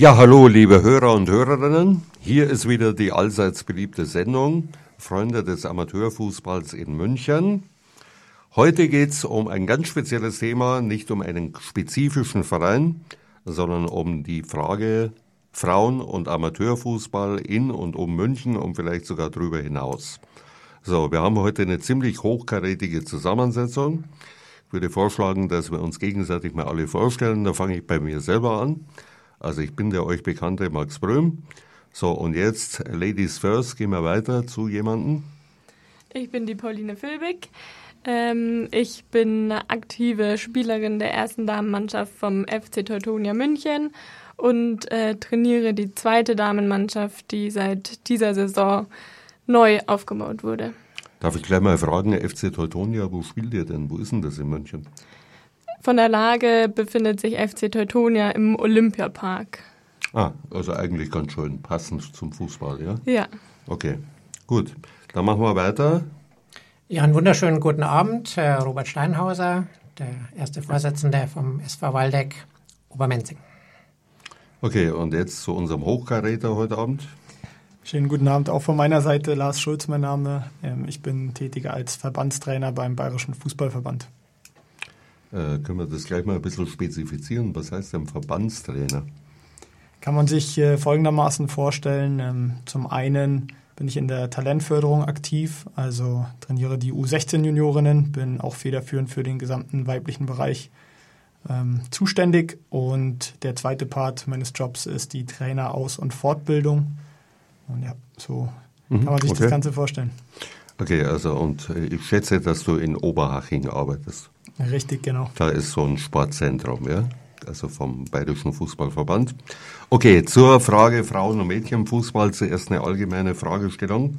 Ja, hallo, liebe Hörer und Hörerinnen. Hier ist wieder die allseits beliebte Sendung Freunde des Amateurfußballs in München. Heute geht es um ein ganz spezielles Thema, nicht um einen spezifischen Verein, sondern um die Frage Frauen- und Amateurfußball in und um München und vielleicht sogar darüber hinaus. So, wir haben heute eine ziemlich hochkarätige Zusammensetzung. Ich würde vorschlagen, dass wir uns gegenseitig mal alle vorstellen. Da fange ich bei mir selber an. Also ich bin der euch bekannte Max Bröhm. So, und jetzt Ladies first, gehen wir weiter zu jemandem. Ich bin die Pauline Filbig. Ähm, ich bin aktive Spielerin der ersten Damenmannschaft vom FC Teutonia München und äh, trainiere die zweite Damenmannschaft, die seit dieser Saison neu aufgebaut wurde. Darf ich gleich mal fragen, FC Teutonia, wo spielt ihr denn? Wo ist denn das in München? Von der Lage befindet sich FC Teutonia im Olympiapark. Ah, also eigentlich ganz schön passend zum Fußball, ja? Ja. Okay, gut. Dann machen wir weiter. Ja, einen wunderschönen guten Abend, Herr Robert Steinhauser, der erste Vorsitzende vom SV Waldeck Obermenzing. Okay, und jetzt zu unserem Hochkaräter heute Abend. Schönen guten Abend auch von meiner Seite. Lars Schulz, mein Name. Ähm, ich bin tätig als Verbandstrainer beim Bayerischen Fußballverband. Äh, können wir das gleich mal ein bisschen spezifizieren? Was heißt denn Verbandstrainer? Kann man sich äh, folgendermaßen vorstellen. Ähm, zum einen bin ich in der Talentförderung aktiv, also trainiere die U16-Juniorinnen, bin auch federführend für den gesamten weiblichen Bereich ähm, zuständig. Und der zweite Part meines Jobs ist die Traineraus- und Fortbildung. Und ja, so mhm, kann man sich okay. das Ganze vorstellen. Okay, also und äh, ich schätze, dass du in Oberhaching arbeitest. Richtig, genau. Da ist so ein Sportzentrum, ja? Also vom Bayerischen Fußballverband. Okay, zur Frage Frauen- und Mädchenfußball zuerst eine allgemeine Fragestellung.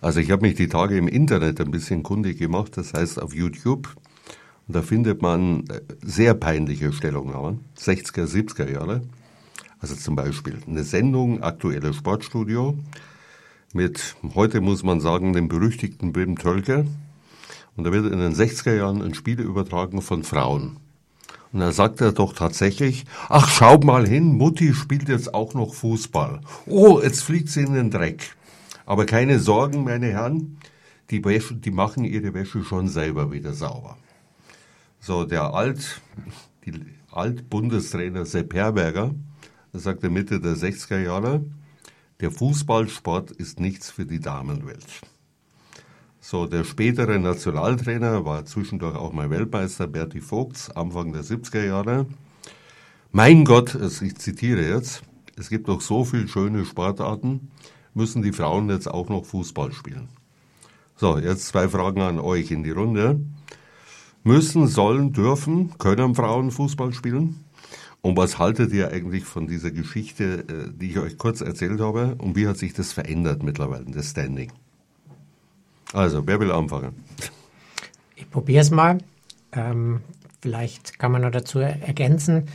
Also ich habe mich die Tage im Internet ein bisschen kundig gemacht, das heißt auf YouTube. Und da findet man äh, sehr peinliche Stellungnahmen, 60er, 70er Jahre. Also zum Beispiel eine Sendung, aktuelles Sportstudio, mit, heute muss man sagen, dem berüchtigten Wim Tölke. Und da wird in den 60er Jahren ein Spiel übertragen von Frauen. Und da sagt er doch tatsächlich, ach, schau mal hin, Mutti spielt jetzt auch noch Fußball. Oh, jetzt fliegt sie in den Dreck. Aber keine Sorgen, meine Herren, die, Wäsche, die machen ihre Wäsche schon selber wieder sauber. So, der Alt, die Alt-Bundestrainer Sepp Herberger, er sagte Mitte der 60er Jahre, der Fußballsport ist nichts für die Damenwelt. So, der spätere Nationaltrainer war zwischendurch auch mal Weltmeister, Berti Vogts, Anfang der 70er Jahre. Mein Gott, ich zitiere jetzt, es gibt doch so viele schöne Sportarten, müssen die Frauen jetzt auch noch Fußball spielen? So, jetzt zwei Fragen an euch in die Runde. Müssen, sollen, dürfen, können Frauen Fußball spielen? Und was haltet ihr eigentlich von dieser Geschichte, äh, die ich euch kurz erzählt habe? Und wie hat sich das verändert mittlerweile, das Standing? Also, wer will anfangen? Ich probiere es mal. Ähm, vielleicht kann man noch dazu ergänzen,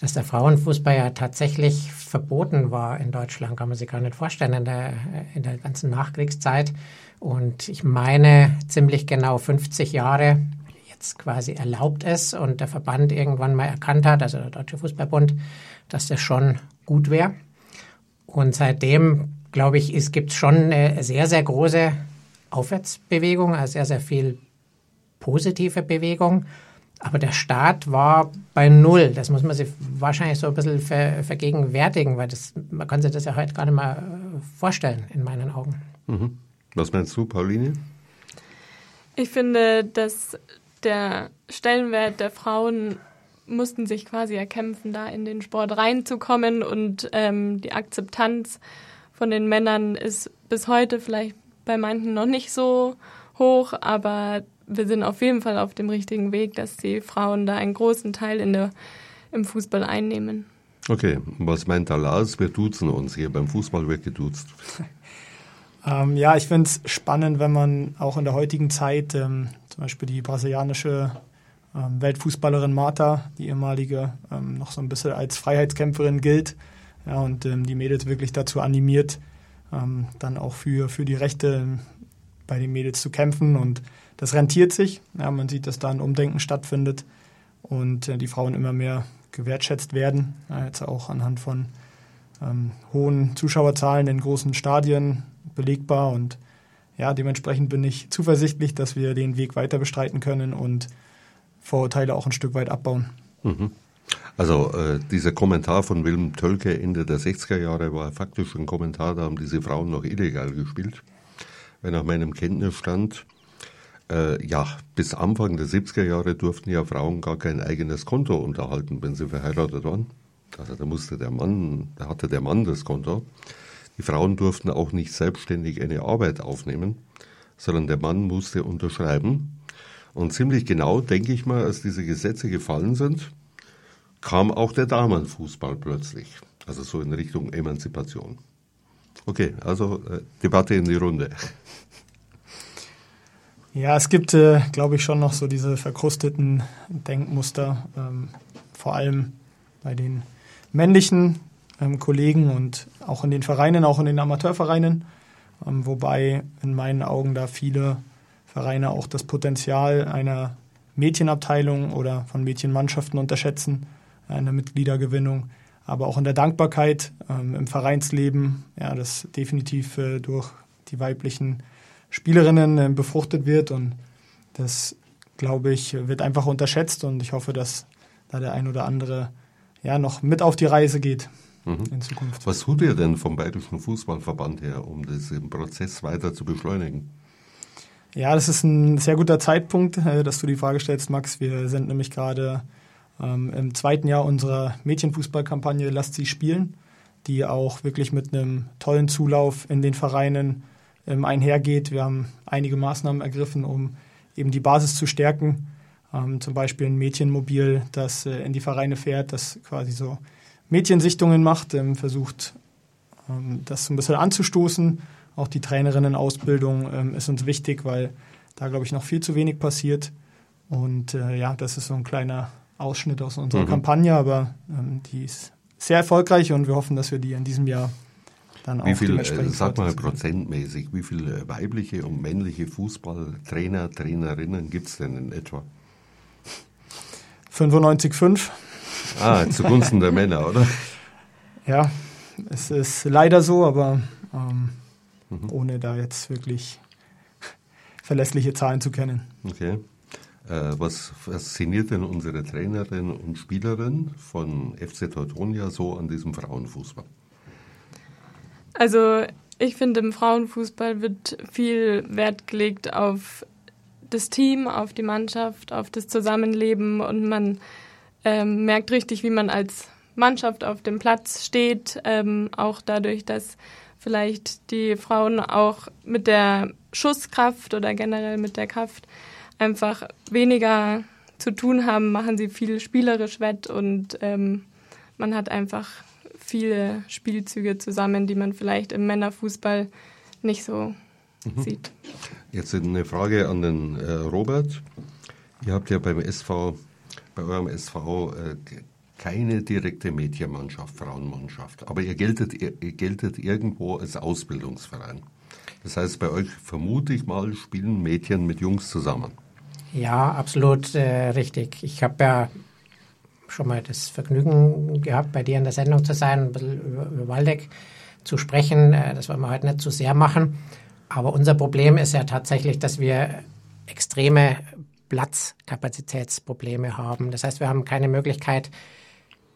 dass der Frauenfußball ja tatsächlich verboten war in Deutschland, kann man sich gar nicht vorstellen, in der, in der ganzen Nachkriegszeit. Und ich meine, ziemlich genau 50 Jahre jetzt quasi erlaubt ist und der Verband irgendwann mal erkannt hat, also der Deutsche Fußballbund, dass das schon gut wäre. Und seitdem, glaube ich, gibt es schon eine sehr, sehr große Aufwärtsbewegung, also sehr, sehr viel positive Bewegung. Aber der Start war bei Null. Das muss man sich wahrscheinlich so ein bisschen ver vergegenwärtigen, weil das, man kann sich das ja heute gar nicht mehr vorstellen, in meinen Augen. Mhm. Was meinst du, Pauline? Ich finde, dass der Stellenwert der Frauen mussten sich quasi erkämpfen, da in den Sport reinzukommen und ähm, die Akzeptanz von den Männern ist bis heute vielleicht bei manchen noch nicht so hoch, aber wir sind auf jeden Fall auf dem richtigen Weg, dass die Frauen da einen großen Teil in der, im Fußball einnehmen. Okay, was meint der Lars? Wir duzen uns hier. Beim Fußball wird geduzt. Ähm, ja, ich finde es spannend, wenn man auch in der heutigen Zeit ähm, zum Beispiel die brasilianische ähm, Weltfußballerin Marta, die ehemalige, ähm, noch so ein bisschen als Freiheitskämpferin gilt ja, und ähm, die Mädels wirklich dazu animiert, ähm, dann auch für, für die Rechte bei den Mädels zu kämpfen und das rentiert sich. Ja, man sieht, dass da ein Umdenken stattfindet und äh, die Frauen immer mehr gewertschätzt werden, ja, jetzt auch anhand von ähm, hohen Zuschauerzahlen in großen Stadien belegbar und ja, dementsprechend bin ich zuversichtlich, dass wir den Weg weiter bestreiten können und Vorurteile auch ein Stück weit abbauen. Mhm. Also äh, dieser Kommentar von Wilhelm Tölke Ende der 60er Jahre war faktisch ein Kommentar, da haben diese Frauen noch illegal gespielt. Wenn nach meinem Kenntnisstand, äh, ja, bis Anfang der 70er Jahre durften ja Frauen gar kein eigenes Konto unterhalten, wenn sie verheiratet waren. Also da musste der Mann, da hatte der Mann das Konto. Die Frauen durften auch nicht selbstständig eine Arbeit aufnehmen, sondern der Mann musste unterschreiben. Und ziemlich genau, denke ich mal, als diese Gesetze gefallen sind, kam auch der Damenfußball plötzlich. Also so in Richtung Emanzipation. Okay, also äh, Debatte in die Runde. Ja, es gibt, äh, glaube ich, schon noch so diese verkrusteten Denkmuster, ähm, vor allem bei den männlichen ähm, Kollegen und auch in den Vereinen, auch in den Amateurvereinen, ähm, wobei in meinen Augen da viele Vereine auch das Potenzial einer Mädchenabteilung oder von Mädchenmannschaften unterschätzen, in der Mitgliedergewinnung, aber auch in der Dankbarkeit ähm, im Vereinsleben, ja, das definitiv äh, durch die weiblichen Spielerinnen äh, befruchtet wird und das, glaube ich, wird einfach unterschätzt und ich hoffe, dass da der ein oder andere ja noch mit auf die Reise geht mhm. in Zukunft. Was tut ihr denn vom Bayerischen Fußballverband her, um diesen Prozess weiter zu beschleunigen? Ja, das ist ein sehr guter Zeitpunkt, äh, dass du die Frage stellst, Max. Wir sind nämlich gerade ähm, im zweiten Jahr unserer Mädchenfußballkampagne Lasst sie spielen, die auch wirklich mit einem tollen Zulauf in den Vereinen ähm, einhergeht. Wir haben einige Maßnahmen ergriffen, um eben die Basis zu stärken. Ähm, zum Beispiel ein Mädchenmobil, das äh, in die Vereine fährt, das quasi so Mädchensichtungen macht, ähm, versucht, ähm, das so ein bisschen anzustoßen. Auch die Trainerinnenausbildung ähm, ist uns wichtig, weil da, glaube ich, noch viel zu wenig passiert. Und äh, ja, das ist so ein kleiner Ausschnitt aus unserer mhm. Kampagne, aber ähm, die ist sehr erfolgreich und wir hoffen, dass wir die in diesem Jahr dann wie auch viel, äh, Sag mal prozentmäßig, wie viele äh, weibliche und männliche Fußballtrainer, Trainerinnen gibt es denn in etwa? 95,5. Ah, zugunsten der Männer, oder? Ja, es ist leider so, aber ähm, mhm. ohne da jetzt wirklich verlässliche Zahlen zu kennen. Okay. Äh, was fasziniert denn unsere Trainerin und Spielerin von FC Teutonia so an diesem Frauenfußball? Also ich finde, im Frauenfußball wird viel Wert gelegt auf das Team, auf die Mannschaft, auf das Zusammenleben und man ähm, merkt richtig, wie man als Mannschaft auf dem Platz steht, ähm, auch dadurch, dass vielleicht die Frauen auch mit der Schusskraft oder generell mit der Kraft einfach weniger zu tun haben, machen sie viel spielerisch wett und ähm, man hat einfach viele Spielzüge zusammen, die man vielleicht im Männerfußball nicht so mhm. sieht. Jetzt eine Frage an den äh, Robert. Ihr habt ja beim SV, bei eurem SV äh, keine direkte Mädchenmannschaft, Frauenmannschaft, aber ihr geltet, ihr, ihr geltet irgendwo als Ausbildungsverein. Das heißt, bei euch vermute ich mal, spielen Mädchen mit Jungs zusammen. Ja, absolut äh, richtig. Ich habe ja schon mal das Vergnügen gehabt, bei dir in der Sendung zu sein, ein bisschen über, über Waldeck zu sprechen. Äh, das wollen wir heute nicht zu sehr machen. Aber unser Problem ist ja tatsächlich, dass wir extreme Platzkapazitätsprobleme haben. Das heißt, wir haben keine Möglichkeit,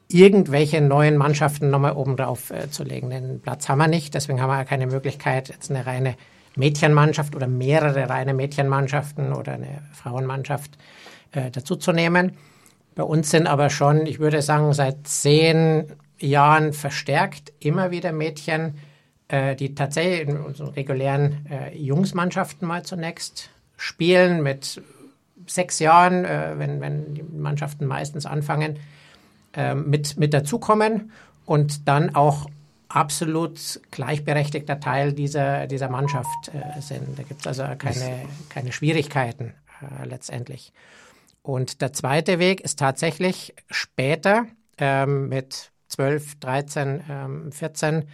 irgendwelche neuen Mannschaften nochmal oben drauf äh, zu legen. Den Platz haben wir nicht, deswegen haben wir keine Möglichkeit, jetzt eine reine Mädchenmannschaft oder mehrere reine Mädchenmannschaften oder eine Frauenmannschaft äh, dazuzunehmen. Bei uns sind aber schon, ich würde sagen, seit zehn Jahren verstärkt immer wieder Mädchen, äh, die tatsächlich in unseren regulären äh, Jungsmannschaften mal zunächst spielen mit sechs Jahren, äh, wenn, wenn die Mannschaften meistens anfangen, äh, mit, mit dazukommen und dann auch absolut gleichberechtigter Teil dieser, dieser Mannschaft äh, sind. Da gibt es also keine, keine Schwierigkeiten äh, letztendlich. Und der zweite Weg ist tatsächlich später ähm, mit 12, 13, ähm, 14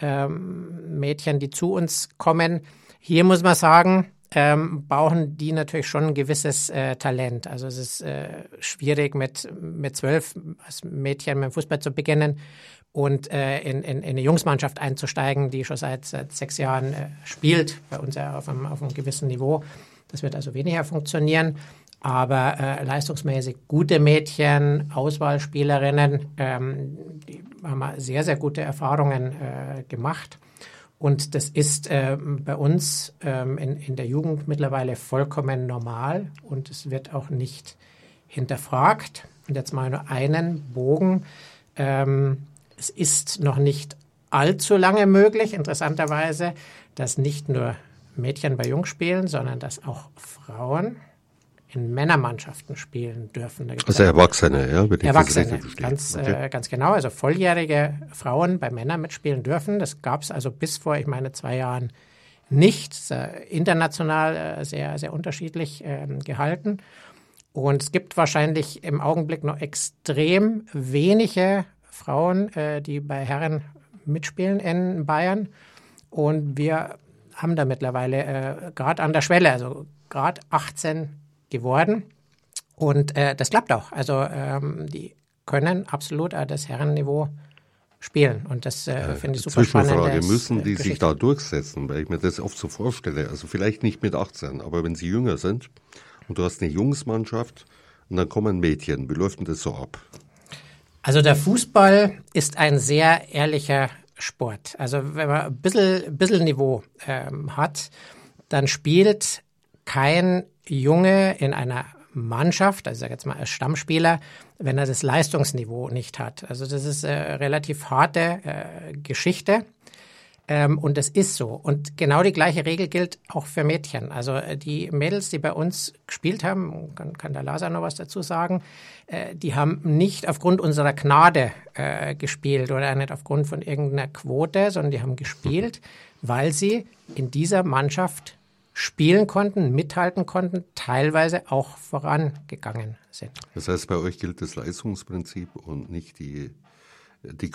ähm, Mädchen, die zu uns kommen. Hier muss man sagen, ähm, brauchen die natürlich schon ein gewisses äh, Talent. Also es ist äh, schwierig mit mit zwölf als Mädchen mit dem Fußball zu beginnen und äh, in, in, in eine Jungsmannschaft einzusteigen, die schon seit, seit sechs Jahren äh, spielt, bei uns ja auf einem, auf einem gewissen Niveau. Das wird also weniger funktionieren. Aber äh, leistungsmäßig gute Mädchen, Auswahlspielerinnen, ähm, die haben sehr, sehr gute Erfahrungen äh, gemacht. Und das ist äh, bei uns ähm, in, in der Jugend mittlerweile vollkommen normal und es wird auch nicht hinterfragt. Und jetzt mal nur einen Bogen. Ähm, es ist noch nicht allzu lange möglich, interessanterweise, dass nicht nur Mädchen bei Jungs spielen, sondern dass auch Frauen in Männermannschaften spielen dürfen. also Erwachsene, ja? Wenn Erwachsene, ganz, okay. äh, ganz genau. Also volljährige Frauen bei Männern mitspielen dürfen. Das gab es also bis vor, ich meine, zwei Jahren nicht. International äh, sehr, sehr unterschiedlich ähm, gehalten. Und es gibt wahrscheinlich im Augenblick noch extrem wenige Frauen, äh, die bei Herren mitspielen in Bayern. Und wir haben da mittlerweile äh, gerade an der Schwelle, also gerade 18 geworden. Und äh, das klappt auch. Also ähm, die können absolut äh, das Herrenniveau spielen. Und das äh, äh finde ich super Zwischenfrage, spannend. Müssen die sich da durchsetzen? Weil ich mir das oft so vorstelle. Also vielleicht nicht mit 18, aber wenn sie jünger sind und du hast eine Jungsmannschaft und dann kommen Mädchen, wie läuft denn das so ab? Also der Fußball ist ein sehr ehrlicher Sport. Also wenn man ein bisschen, bisschen Niveau ähm, hat, dann spielt kein Junge in einer Mannschaft, also ich sage jetzt mal als Stammspieler, wenn er das Leistungsniveau nicht hat. Also das ist eine relativ harte äh, Geschichte. Ähm, und das ist so. Und genau die gleiche Regel gilt auch für Mädchen. Also äh, die Mädels, die bei uns gespielt haben, kann, kann der Lasa noch was dazu sagen, äh, die haben nicht aufgrund unserer Gnade äh, gespielt oder nicht aufgrund von irgendeiner Quote, sondern die haben gespielt, weil sie in dieser Mannschaft spielen konnten, mithalten konnten, teilweise auch vorangegangen sind. Das heißt, bei euch gilt das Leistungsprinzip und nicht die, die,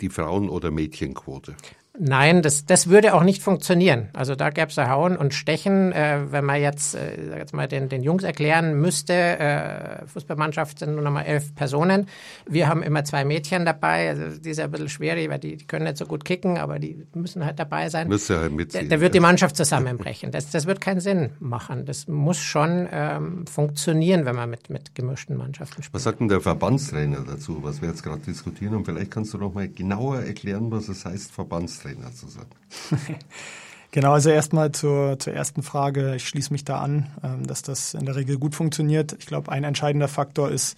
die Frauen- oder Mädchenquote. Nein, das, das würde auch nicht funktionieren. Also da gäbe es Hauen und Stechen. Äh, wenn man jetzt, äh, jetzt mal den, den Jungs erklären müsste, äh, Fußballmannschaft sind nur noch mal elf Personen. Wir haben immer zwei Mädchen dabei. Also die ist ja ein bisschen schwierig, weil die, die können nicht so gut kicken, aber die müssen halt dabei sein. Müsste halt mitziehen. Da, da wird die Mannschaft zusammenbrechen. Das, das wird keinen Sinn machen. Das muss schon ähm, funktionieren, wenn man mit, mit gemischten Mannschaften spielt. Was sagt denn der Verbandstrainer dazu, was wir jetzt gerade diskutieren? Und vielleicht kannst du noch mal genauer erklären, was es heißt, Verbandstrainer. Trainer zu sein? Genau, also erstmal zur, zur ersten Frage. Ich schließe mich da an, ähm, dass das in der Regel gut funktioniert. Ich glaube, ein entscheidender Faktor ist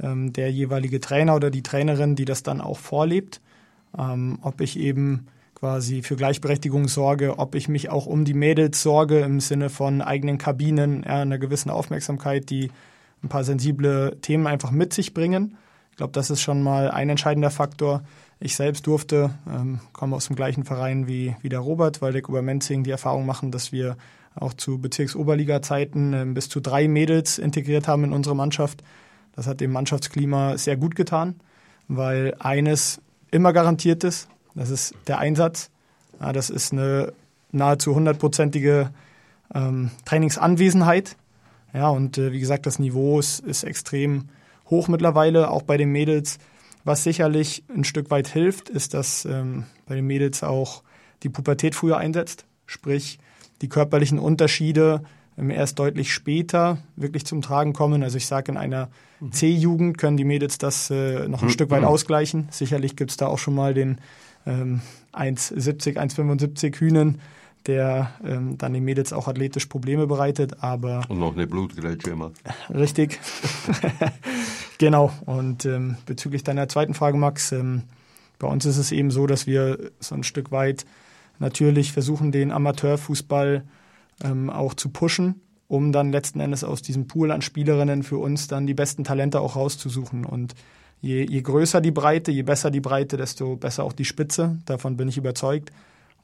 ähm, der jeweilige Trainer oder die Trainerin, die das dann auch vorlebt. Ähm, ob ich eben quasi für Gleichberechtigung sorge, ob ich mich auch um die Mädels sorge im Sinne von eigenen Kabinen, einer gewissen Aufmerksamkeit, die ein paar sensible Themen einfach mit sich bringen. Ich glaube, das ist schon mal ein entscheidender Faktor. Ich selbst durfte, ähm, komme aus dem gleichen Verein wie, wie der Robert, Waldeck Obermenzing, die Erfahrung machen, dass wir auch zu Bezirksoberliga-Zeiten äh, bis zu drei Mädels integriert haben in unsere Mannschaft. Das hat dem Mannschaftsklima sehr gut getan, weil eines immer garantiert ist, das ist der Einsatz. Ja, das ist eine nahezu hundertprozentige ähm, Trainingsanwesenheit. Ja, und äh, wie gesagt, das Niveau ist, ist extrem hoch mittlerweile, auch bei den Mädels. Was sicherlich ein Stück weit hilft, ist, dass ähm, bei den Mädels auch die Pubertät früher einsetzt. Sprich, die körperlichen Unterschiede ähm, erst deutlich später wirklich zum Tragen kommen. Also ich sage, in einer mhm. C-Jugend können die Mädels das äh, noch ein mhm. Stück weit ausgleichen. Sicherlich gibt es da auch schon mal den ähm, 1,70, 1,75 Hühnen, der ähm, dann den Mädels auch athletisch Probleme bereitet, aber... Und noch eine Blutgrätsche immer. Richtig. Genau. Und ähm, bezüglich deiner zweiten Frage, Max, ähm, bei uns ist es eben so, dass wir so ein Stück weit natürlich versuchen, den Amateurfußball ähm, auch zu pushen, um dann letzten Endes aus diesem Pool an Spielerinnen für uns dann die besten Talente auch rauszusuchen. Und je, je größer die Breite, je besser die Breite, desto besser auch die Spitze. Davon bin ich überzeugt.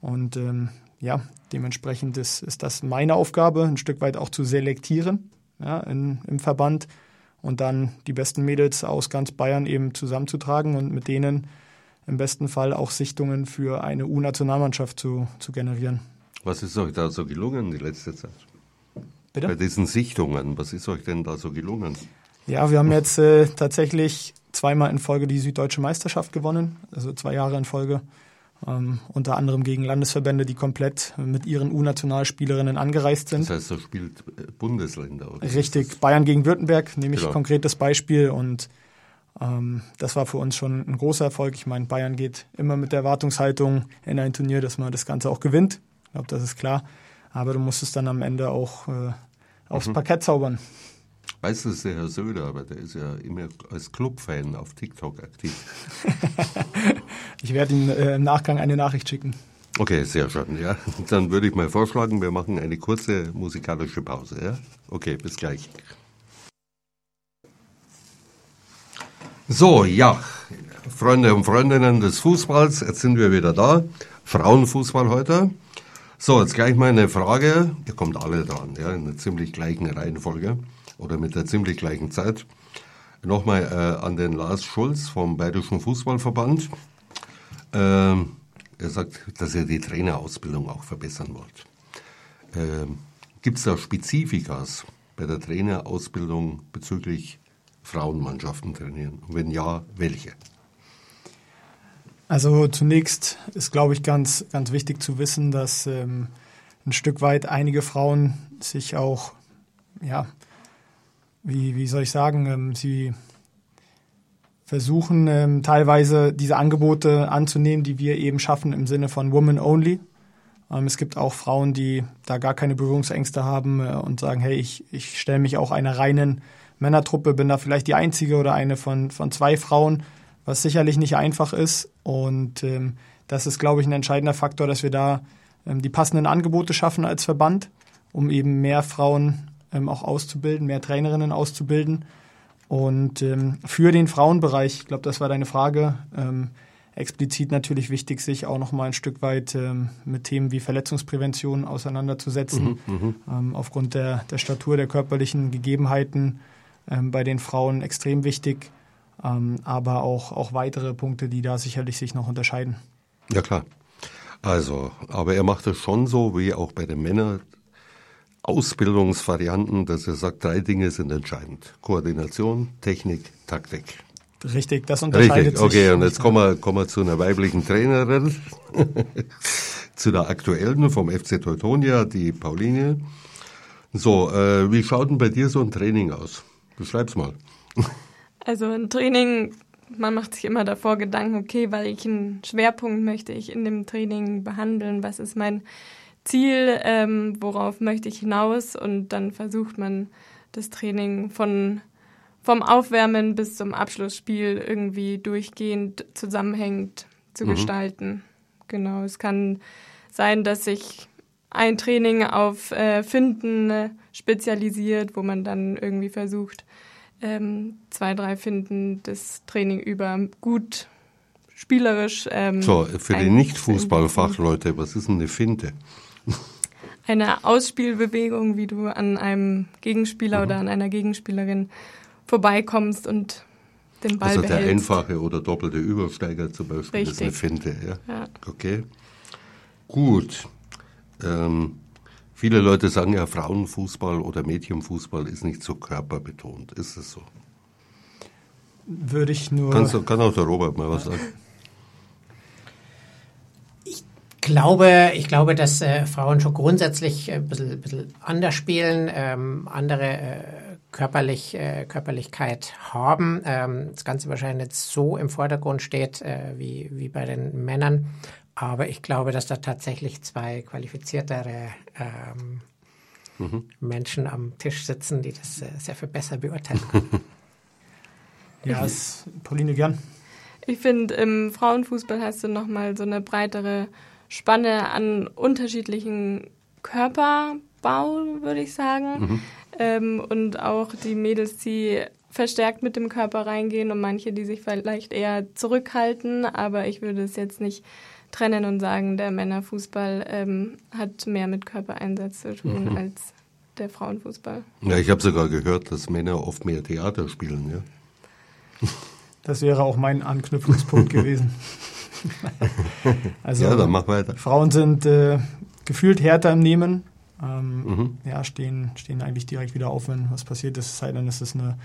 Und ähm, ja, dementsprechend ist, ist das meine Aufgabe, ein Stück weit auch zu selektieren ja, in, im Verband und dann die besten Mädels aus ganz Bayern eben zusammenzutragen und mit denen im besten Fall auch Sichtungen für eine U-Nationalmannschaft zu, zu generieren. Was ist euch da so gelungen die letzte Zeit? Bitte? Bei diesen Sichtungen, was ist euch denn da so gelungen? Ja, wir haben jetzt äh, tatsächlich zweimal in Folge die Süddeutsche Meisterschaft gewonnen, also zwei Jahre in Folge. Ähm, unter anderem gegen Landesverbände, die komplett mit ihren U-Nationalspielerinnen angereist sind. Das heißt, da spielt äh, Bundesländer. Oder Richtig, Bayern gegen Württemberg, nehme ich Genau. konkretes Beispiel und ähm, das war für uns schon ein großer Erfolg. Ich meine, Bayern geht immer mit der Erwartungshaltung in ein Turnier, dass man das Ganze auch gewinnt. Ich glaube, das ist klar. Aber du musst es dann am Ende auch äh, aufs Mhm. Parkett zaubern. Weißt du, das ist der Herr Söder, aber der ist ja immer als Clubfan auf TikTok aktiv. Ich werde ihm äh, im Nachgang eine Nachricht schicken. Okay, sehr schön, ja. Dann würde ich mal vorschlagen, wir machen eine kurze musikalische Pause, ja? Okay, bis gleich. So, ja, Freunde und Freundinnen des Fußballs, jetzt sind wir wieder da. Frauenfußball heute. So, jetzt gleich mal eine Frage. Ihr kommt alle dran, ja, in einer ziemlich gleichen Reihenfolge oder mit der ziemlich gleichen Zeit. Nochmal äh, an den Lars Schulz vom Bayerischen Fußballverband. Ähm, er sagt, dass er die Trainerausbildung auch verbessern wollt. Ähm, Gibt es da Spezifikas bei der Trainerausbildung bezüglich Frauenmannschaften trainieren? Und wenn ja, welche? Also zunächst ist, glaube ich, ganz, ganz wichtig zu wissen, dass ähm, ein Stück weit einige Frauen sich auch, ja, wie, wie soll ich sagen, ähm, sie versuchen ähm, teilweise diese Angebote anzunehmen, die wir eben schaffen im Sinne von Woman Only. Ähm, es gibt auch Frauen, die da gar keine Berührungsängste haben äh, und sagen, hey, ich, ich stelle mich auch einer reinen Männertruppe, bin da vielleicht die einzige oder eine von, von zwei Frauen, was sicherlich nicht einfach ist. Und ähm, das ist, glaube ich, ein entscheidender Faktor, dass wir da ähm, die passenden Angebote schaffen als Verband, um eben mehr Frauen ähm, auch auszubilden, mehr Trainerinnen auszubilden. Und ähm, für den Frauenbereich, ich glaube, das war deine Frage, ähm, explizit natürlich wichtig, sich auch noch mal ein Stück weit ähm, mit Themen wie Verletzungsprävention auseinanderzusetzen. Ähm, aufgrund der, der Statur, der körperlichen Gegebenheiten ähm, bei den Frauen extrem wichtig, ähm, aber auch, auch weitere Punkte, die da sicherlich sich noch unterscheiden. Ja klar. Also, aber er macht es schon so, wie auch bei den Männern Ausbildungsvarianten, dass er sagt, drei Dinge sind entscheidend. Koordination, Technik, Taktik. Richtig, das unterscheidet Richtig, sich. okay, und jetzt kommen wir, kommen wir zu einer weiblichen Trainerin, zu der aktuellen vom FC Teutonia, die Pauline. So, äh, wie schaut denn bei dir so ein Training aus? Beschreib's mal. Also ein Training, man macht sich immer davor Gedanken, okay, welchen Schwerpunkt möchte ich in dem Training behandeln, was ist mein Ziel, ähm, worauf möchte ich hinaus und dann versucht man das Training von vom Aufwärmen bis zum Abschlussspiel irgendwie durchgehend zusammenhängend zu gestalten. Genau, es kann sein, dass sich ein Training auf äh, Finden spezialisiert, wo man dann irgendwie versucht, ähm, zwei, drei Finden das Training über gut spielerisch. Ähm, So, für die Nicht-Fußballfachleute, was ist denn eine Finte? Eine Ausspielbewegung, wie du an einem Gegenspieler Mhm. oder an einer Gegenspielerin vorbeikommst und den Ball Also der behältst. einfache oder doppelte Übersteiger zum Beispiel ist eine Richtig. Finte. Ja? Ja. Okay. Gut. Ähm, viele Leute sagen ja, Frauenfußball oder Mädchenfußball ist nicht so körperbetont. Ist es so? Würde ich nur. Kannst, du- kann auch der Robert mal was sagen? Glaube, ich glaube, dass äh, Frauen schon grundsätzlich äh, ein bisschen, bisschen anders spielen, ähm, andere äh, körperlich, äh, Körperlichkeit haben. Ähm, das Ganze wahrscheinlich nicht so im Vordergrund steht äh, wie, wie bei den Männern. Aber ich glaube, dass da tatsächlich zwei qualifiziertere ähm, Menschen am Tisch sitzen, die das äh, sehr viel besser beurteilen können. ja, ist, Pauline gern. Ich finde, im Frauenfußball hast du nochmal so eine breitere Spanne an unterschiedlichen Körperbau, würde ich sagen. Ähm, und auch die Mädels, die verstärkt mit dem Körper reingehen und manche, die sich vielleicht eher zurückhalten. Aber ich würde es jetzt nicht trennen und sagen, der Männerfußball ähm, hat mehr mit Körpereinsatz zu tun als der Frauenfußball. Ja, ich habe sogar gehört, dass Männer oft mehr Theater spielen. Ja? Das wäre auch mein Anknüpfungspunkt gewesen. also ja, dann mach weiter. Frauen sind äh, gefühlt härter im Nehmen. Ähm, mhm. Ja, stehen, stehen eigentlich direkt wieder auf, wenn was passiert ist. Es sei denn, es ist eine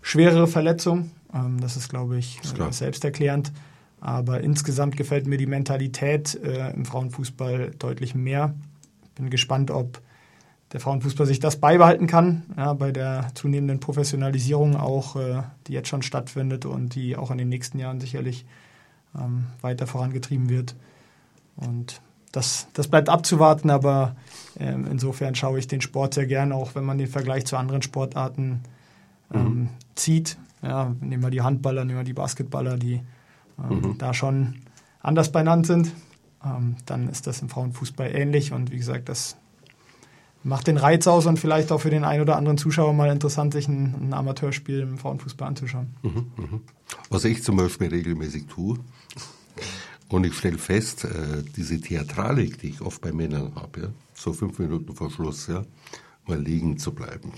schwerere Verletzung. Ähm, das ist, glaube ich, äh, selbsterklärend. Aber insgesamt gefällt mir die Mentalität äh, im Frauenfußball deutlich mehr. Bin gespannt, ob der Frauenfußball sich das beibehalten kann, ja, bei der zunehmenden Professionalisierung auch, äh, die jetzt schon stattfindet und die auch in den nächsten Jahren sicherlich ähm, weiter vorangetrieben wird. Und das, das bleibt abzuwarten, aber ähm, insofern schaue ich den Sport sehr gern, auch wenn man den Vergleich zu anderen Sportarten ähm, mhm. zieht. Ja, nehmen wir die Handballer, nehmen wir die Basketballer, die ähm, mhm. da schon anders benannt sind. Ähm, dann ist das im Frauenfußball ähnlich und wie gesagt, das macht den Reiz aus und vielleicht auch für den einen oder anderen Zuschauer mal interessant, sich ein, ein Amateurspiel im Frauenfußball anzuschauen. Mhm, mh. Was ich zum Beispiel regelmäßig tue, und ich stelle fest, äh, diese Theatralik, die ich oft bei Männern habe, ja, so fünf Minuten vor Schluss, ja, mal liegen zu bleiben.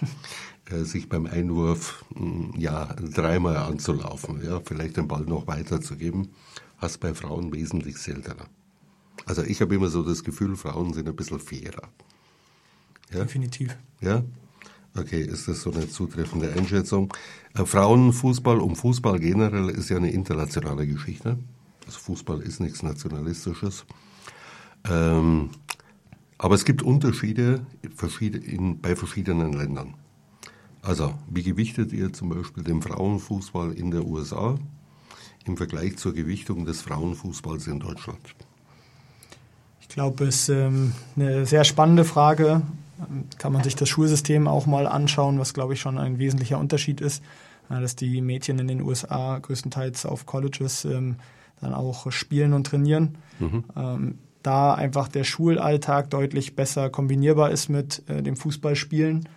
äh, sich beim Einwurf mh, hm, ja, dreimal anzulaufen, ja, vielleicht den Ball noch weiterzugeben, hast bei Frauen wesentlich seltener. Also ich habe immer so das Gefühl, Frauen sind ein bisschen fairer. Ja? Definitiv. Ja? Okay, ist das so eine zutreffende Einschätzung? Äh, Frauenfußball um Fußball generell ist ja eine internationale Geschichte. Also Fußball ist nichts Nationalistisches. Ähm, aber es gibt Unterschiede in, bei verschiedenen Ländern. Also, wie gewichtet ihr zum Beispiel den Frauenfußball in der USA im Vergleich zur Gewichtung des Frauenfußballs in Deutschland? Ich glaube, es ist ähm, eine sehr spannende Frage kann man sich das Schulsystem auch mal anschauen, was glaube ich schon ein wesentlicher Unterschied ist, dass die Mädchen in den USA größtenteils auf Colleges ähm, dann auch spielen und trainieren. Mhm. Ähm, da einfach der Schulalltag deutlich besser kombinierbar ist mit äh, dem Fußballspielen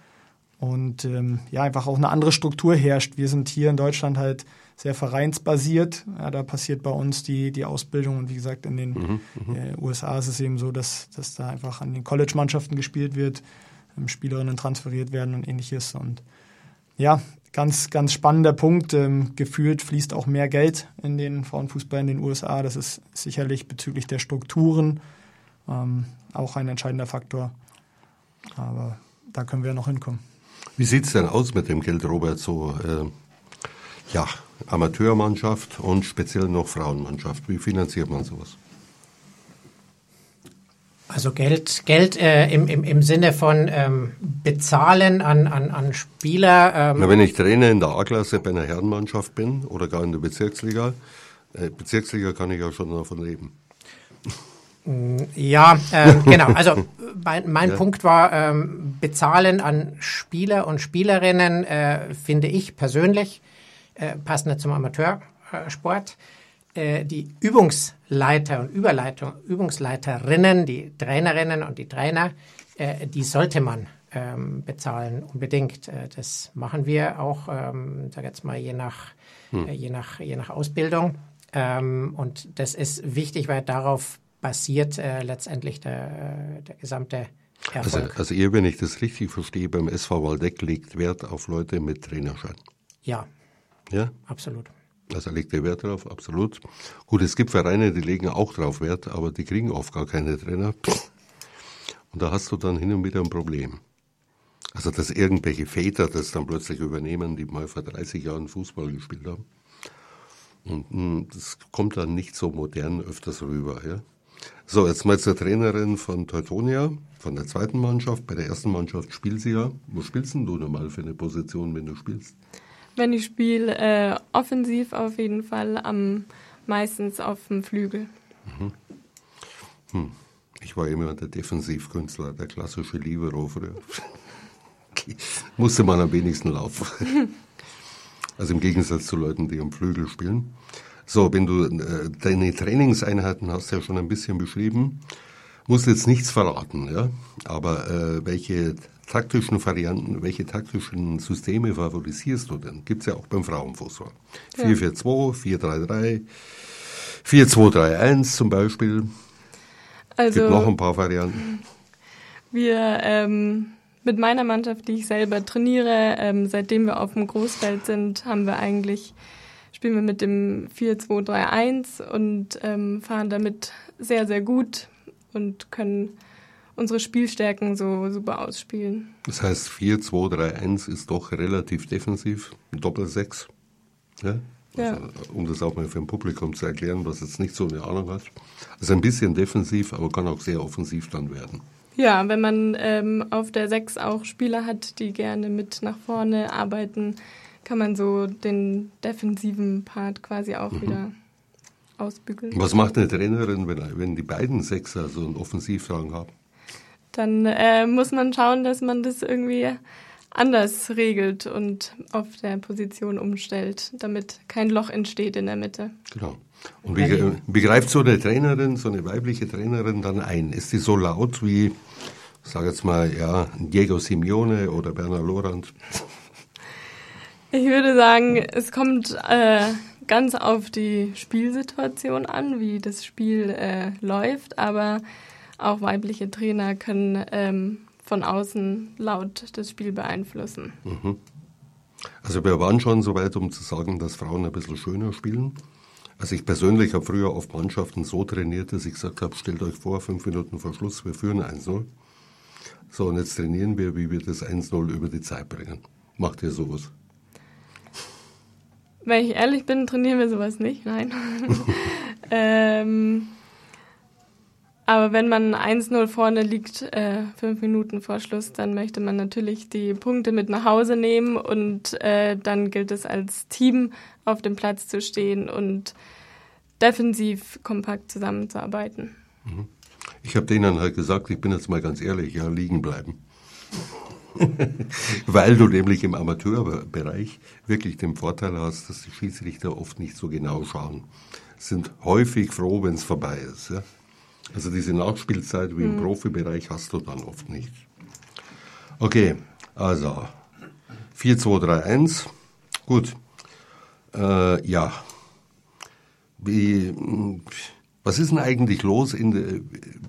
und ähm, ja einfach auch eine andere Struktur herrscht. Wir sind hier in Deutschland halt sehr vereinsbasiert. Ja, da passiert bei uns die, die Ausbildung und wie gesagt, in den mhm, mhm, äh, USA ist es eben so, dass, dass da einfach an den College-Mannschaften gespielt wird, ähm, Spielerinnen transferiert werden und ähnliches. Und ja, ganz, ganz spannender Punkt. Ähm, gefühlt fließt auch mehr Geld in den Frauenfußball in den USA. Das ist sicherlich bezüglich der Strukturen ähm, auch ein entscheidender Faktor. Aber da können wir noch hinkommen. Wie sieht es denn aus mit dem Geld, Robert? So, äh, ja, Amateurmannschaft und speziell noch Frauenmannschaft. Wie finanziert man sowas? Also Geld, Geld äh, im, im, im Sinne von ähm, Bezahlen an, an, an Spieler. Ähm. Na, wenn ich Trainer in der A-Klasse bei einer Herrenmannschaft bin oder gar in der Bezirksliga, äh, Bezirksliga kann ich ja schon davon leben. Mm, ja, äh, genau. Also mein, mein ja. Punkt war, ähm, Bezahlen an Spieler und Spielerinnen äh, finde ich persönlich äh, passend zum Amateursport. Äh, die Übungsleiter und Überleitung, Übungsleiterinnen, die Trainerinnen und die Trainer, äh, die sollte man ähm, bezahlen unbedingt. Das machen wir auch, ähm, sag jetzt mal je nach, hm. Je nach je nach Ausbildung. Ähm, und das ist wichtig, weil darauf basiert letztendlich der, der gesamte also, also, ihr, wenn ich das richtig verstehe, beim SV Waldeck legt Wert auf Leute mit Trainerschein. Ja, ja? Absolut. Also legt ihr Wert drauf, absolut. Gut, es gibt Vereine, die legen auch drauf Wert, aber die kriegen oft gar keine Trainer. Und da hast du dann hin und wieder ein Problem. Also, dass irgendwelche Väter das dann plötzlich übernehmen, die mal vor 30 Jahren Fußball gespielt haben. Und hm, das kommt dann nicht so modern öfters rüber. Ja? So, jetzt mal zur Trainerin von Teutonia, von der zweiten Mannschaft. Bei der ersten Mannschaft spielt sie ja. Wo spielst denn du normal für eine Position, wenn du spielst? Wenn ich spiele, äh, offensiv auf jeden Fall, am meistens auf dem Flügel. Mhm. Hm. Ich war immer der Defensivkünstler, der klassische Libero früher. Musste man am wenigsten laufen. also im Gegensatz zu Leuten, die am Flügel spielen. So, wenn du äh, deine Trainingseinheiten hast ja schon ein bisschen beschrieben, musst jetzt nichts verraten, ja. Aber äh, welche taktischen Varianten, welche taktischen Systeme favorisierst du denn? Gibt es ja auch beim Frauenfußball. Ja. 4-4-2, 4-3-3, 4-2-3-1 zum Beispiel. Also, Gibt noch ein paar Varianten. Wir ähm, mit meiner Mannschaft, die ich selber trainiere, ähm, seitdem wir auf dem Großfeld sind, haben wir eigentlich spielen wir mit dem 4-2-3-1 und ähm, fahren damit sehr, sehr gut und können unsere Spielstärken so super ausspielen. Das heißt, 4-2-3-1 ist doch relativ defensiv, Doppel-6. Ja? Also, ja. Um das auch mal für ein Publikum zu erklären, was jetzt nicht so eine Ahnung hat. Also ein bisschen defensiv, aber kann auch sehr offensiv dann werden. Ja, wenn man ähm, auf der 6 auch Spieler hat, die gerne mit nach vorne arbeiten, kann man so den defensiven Part quasi auch mhm. wieder ausbügeln. Was macht eine Trainerin, wenn, wenn die beiden Sechser so einen Offensivdrang haben? Dann äh, muss man schauen, dass man das irgendwie anders regelt und auf der Position umstellt, damit kein Loch entsteht in der Mitte. Genau. Und wie, wie greift so eine Trainerin, so eine weibliche Trainerin dann ein? Ist die so laut wie, sag jetzt mal, ja, Diego Simeone oder Bernhard Lorand? Ich würde sagen, es kommt äh, ganz auf die Spielsituation an, wie das Spiel äh, läuft, aber auch weibliche Trainer können ähm, von außen laut das Spiel beeinflussen. Mhm. Also wir waren schon so weit, um zu sagen, dass Frauen ein bisschen schöner spielen. Also ich persönlich habe früher auf Mannschaften so trainiert, dass ich gesagt habe, stellt euch vor, fünf Minuten vor Schluss, wir führen 1-0. So, und jetzt trainieren wir, wie wir das 1-0 über die Zeit bringen. Macht ihr sowas? Wenn ich ehrlich bin, trainieren wir sowas nicht, nein. ähm, aber wenn man 1-0 vorne liegt, äh, fünf Minuten vor Schluss, dann möchte man natürlich die Punkte mit nach Hause nehmen und äh, dann gilt es als Team auf dem Platz zu stehen und defensiv kompakt zusammenzuarbeiten. Mhm. Ich habe denen halt gesagt, ich bin jetzt mal ganz ehrlich, ja, liegen bleiben. Weil du nämlich im Amateurbereich wirklich den Vorteil hast, dass die Schiedsrichter oft nicht so genau schauen. Sind häufig froh, wenn es vorbei ist. Ja? Also diese Nachspielzeit wie im mhm. Profibereich hast du dann oft nicht. Okay, also 4, 2, 3, 1. Gut. Äh, ja. Wie, was ist denn eigentlich los? In de,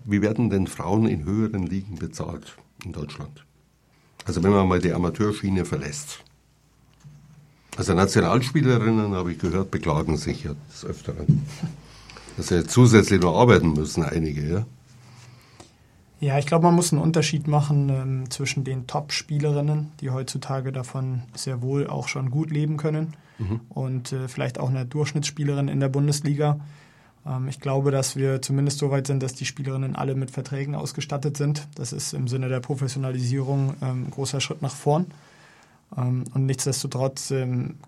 wie werden denn Frauen in höheren Ligen bezahlt in Deutschland? Also wenn man mal die Amateurschiene verlässt. Also Nationalspielerinnen, habe ich gehört, beklagen sich ja des Öfteren dass sie zusätzlich noch arbeiten müssen, einige, ja? Ja, ich glaube, man muss einen Unterschied machen ähm, zwischen den Top-Spielerinnen, die heutzutage davon sehr wohl auch schon gut leben können, mhm. und äh, vielleicht auch einer Durchschnittsspielerin in der Bundesliga. Ähm, ich glaube, dass wir zumindest so weit sind, dass die Spielerinnen alle mit Verträgen ausgestattet sind. Das ist im Sinne der Professionalisierung ähm, ein großer Schritt nach vorn. Ähm, und nichtsdestotrotz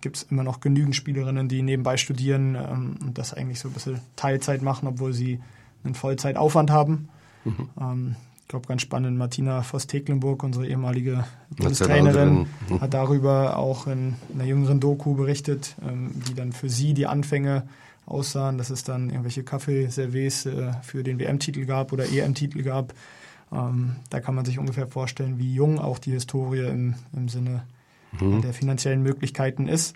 gibt es immer noch genügend Spielerinnen, die nebenbei studieren und das eigentlich so ein bisschen Teilzeit machen, obwohl sie einen Vollzeitaufwand haben. Mhm. ich glaube, ganz spannend, Martina Voss-Tecklenburg, unsere ehemalige Bundestrainerin, mhm. hat darüber auch in einer jüngeren Doku berichtet, wie dann für sie die Anfänge aussahen, dass es dann irgendwelche Kaffeeservice äh, für den WM-Titel gab oder EM-Titel gab. da kann man sich ungefähr vorstellen, wie jung auch die Historie im, im Sinne mhm. der finanziellen Möglichkeiten ist.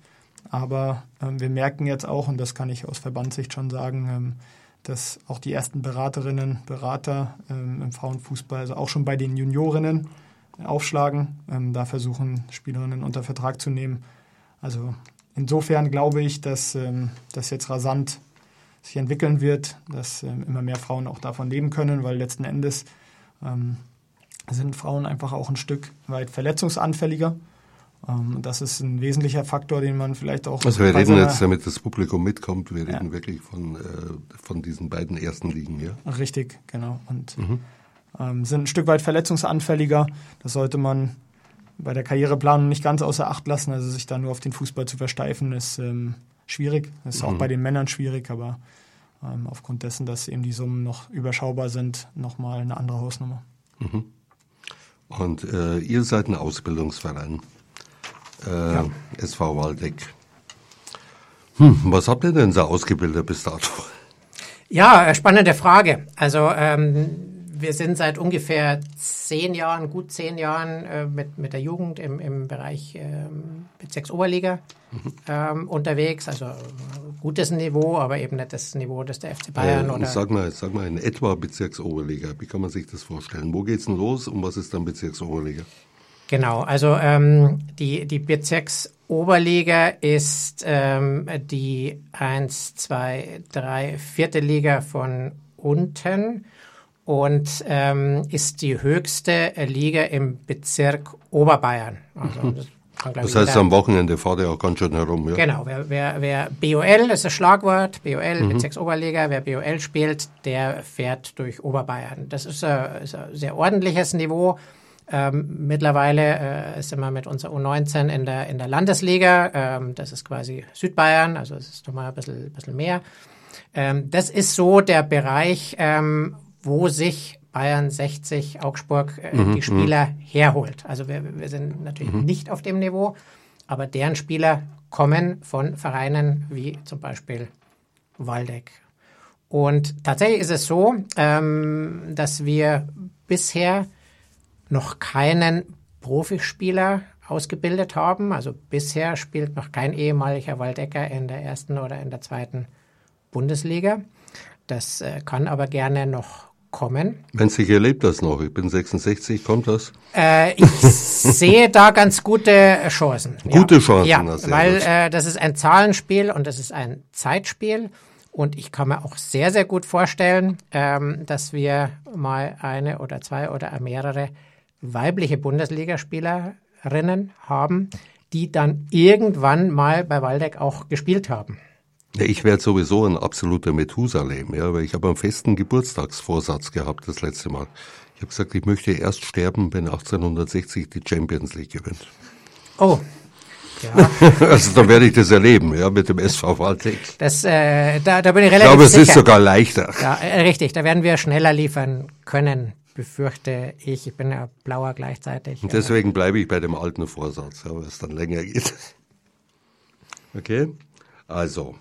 Aber ähm, wir merken jetzt auch, und das kann ich aus Verbandssicht schon sagen, ähm, dass auch die ersten Beraterinnen, Berater ähm, im Frauenfußball, also auch schon bei den Juniorinnen aufschlagen, ähm, da versuchen Spielerinnen unter Vertrag zu nehmen. Also insofern glaube ich, dass ähm, das jetzt rasant sich entwickeln wird, dass ähm, immer mehr Frauen auch davon leben können, weil letzten Endes sind Frauen einfach auch ein Stück weit verletzungsanfälliger. Ähm, das ist ein wesentlicher Faktor, den man vielleicht auch. Also wir reden jetzt, damit das Publikum mitkommt, wir reden ja. wirklich von, äh, von diesen beiden ersten Ligen, ja? Richtig, genau. Und mhm. ähm, sind ein Stück weit verletzungsanfälliger. Das sollte man bei der Karriereplanung nicht ganz außer Acht lassen. Also sich da nur auf den Fußball zu versteifen, ist ähm, schwierig. Das ist mhm. auch bei den Männern schwierig, aber ähm, aufgrund dessen, dass eben die Summen noch überschaubar sind, nochmal eine andere Hausnummer. Mhm. Und äh, ihr seid ein Ausbildungsverein äh, ja. SV Waldeck. Hm, was habt ihr denn so ausgebildet bis dato? Ja, äh, spannende Frage. Also ähm, wir sind seit ungefähr zehn Jahren, gut zehn Jahren äh, mit, mit der Jugend im, im Bereich ähm, Bezirksoberliga mhm. ähm, unterwegs. Also gutes Niveau, aber eben nicht das Niveau des der FC Bayern. Äh, oder sag, mal, sag mal in etwa Bezirksoberliga. Wie kann man sich das vorstellen? Wo geht's denn los und was ist dann Bezirksoberliga? Genau, also ähm, die, die Bezirksoberliga ist ähm, die 1, 2, 3, vierte Liga von unten und ähm, ist die höchste Liga im Bezirk Oberbayern. Also mhm. das, das heißt, am Wochenende fahrt ihr auch ganz schön herum. Ja? Genau, wer, wer, wer BOL ist das Schlagwort, BOL, mhm. Bezirksoberliga, wer BOL spielt, der fährt durch Oberbayern. Das ist, äh, ist ein sehr ordentliches Niveau. Ähm, mittlerweile äh, sind wir mit unserer U19 in der, in der Landesliga. Ähm, das ist quasi Südbayern, also es ist nochmal ein bisschen, bisschen mehr. Ähm, das ist so der Bereich, ähm, wo sich Bayern 60 Augsburg äh, mhm, die Spieler mhm. herholt. Also wir, wir sind natürlich mhm. nicht auf dem Niveau, aber deren Spieler kommen von Vereinen wie zum Beispiel Waldeck. Und tatsächlich ist es so, ähm, dass wir bisher noch keinen Profispieler ausgebildet haben. Also bisher spielt noch kein ehemaliger Waldecker in der ersten oder in der zweiten Bundesliga. Das äh, kann aber gerne noch kommen. Wenn sich erlebt das noch, ich bin 66, kommt das? Äh, ich sehe da ganz gute Chancen. Gute Chancen, ja, weil äh, das ist ein Zahlenspiel und das ist ein Zeitspiel. Und ich kann mir auch sehr, sehr gut vorstellen, ähm, dass wir mal eine oder zwei oder mehrere weibliche Bundesligaspielerinnen haben, die dann irgendwann mal bei Waldeck auch gespielt haben. Ja, ich werde sowieso ein absoluter Methusalem, ja, weil ich habe einen festen Geburtstagsvorsatz gehabt das letzte Mal. Ich habe gesagt, ich möchte erst sterben, wenn 1860 die Champions League gewinnt. Oh. Ja. also dann werde ich das erleben, ja, mit dem SV Waldeck. Das, äh, da, da bin ich relativ Ich glaube, es sicher. ist sogar leichter. Ja, äh, richtig, da werden wir schneller liefern können befürchte ich. Ich bin ja blauer gleichzeitig. Und deswegen bleibe ich bei dem alten Vorsatz, ja, weil es dann länger geht. Okay, also,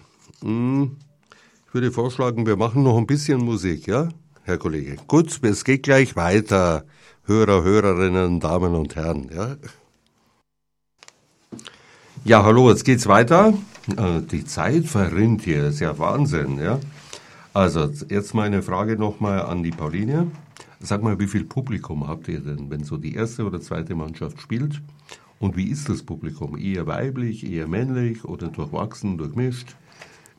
ich würde vorschlagen, wir machen noch ein bisschen Musik, ja, Herr Kollege? Gut, es geht gleich weiter, Hörer, Hörerinnen, Damen und Herren, ja. Ja, hallo, jetzt geht's weiter. Äh, die Zeit verrinnt hier, ist ja Wahnsinn, ja. Also, jetzt meine Frage nochmal an die Pauline. Sag mal, wie viel Publikum habt ihr denn, wenn so die erste oder zweite Mannschaft spielt? Und wie ist das Publikum? Eher weiblich, eher männlich oder durchwachsen, durchmischt?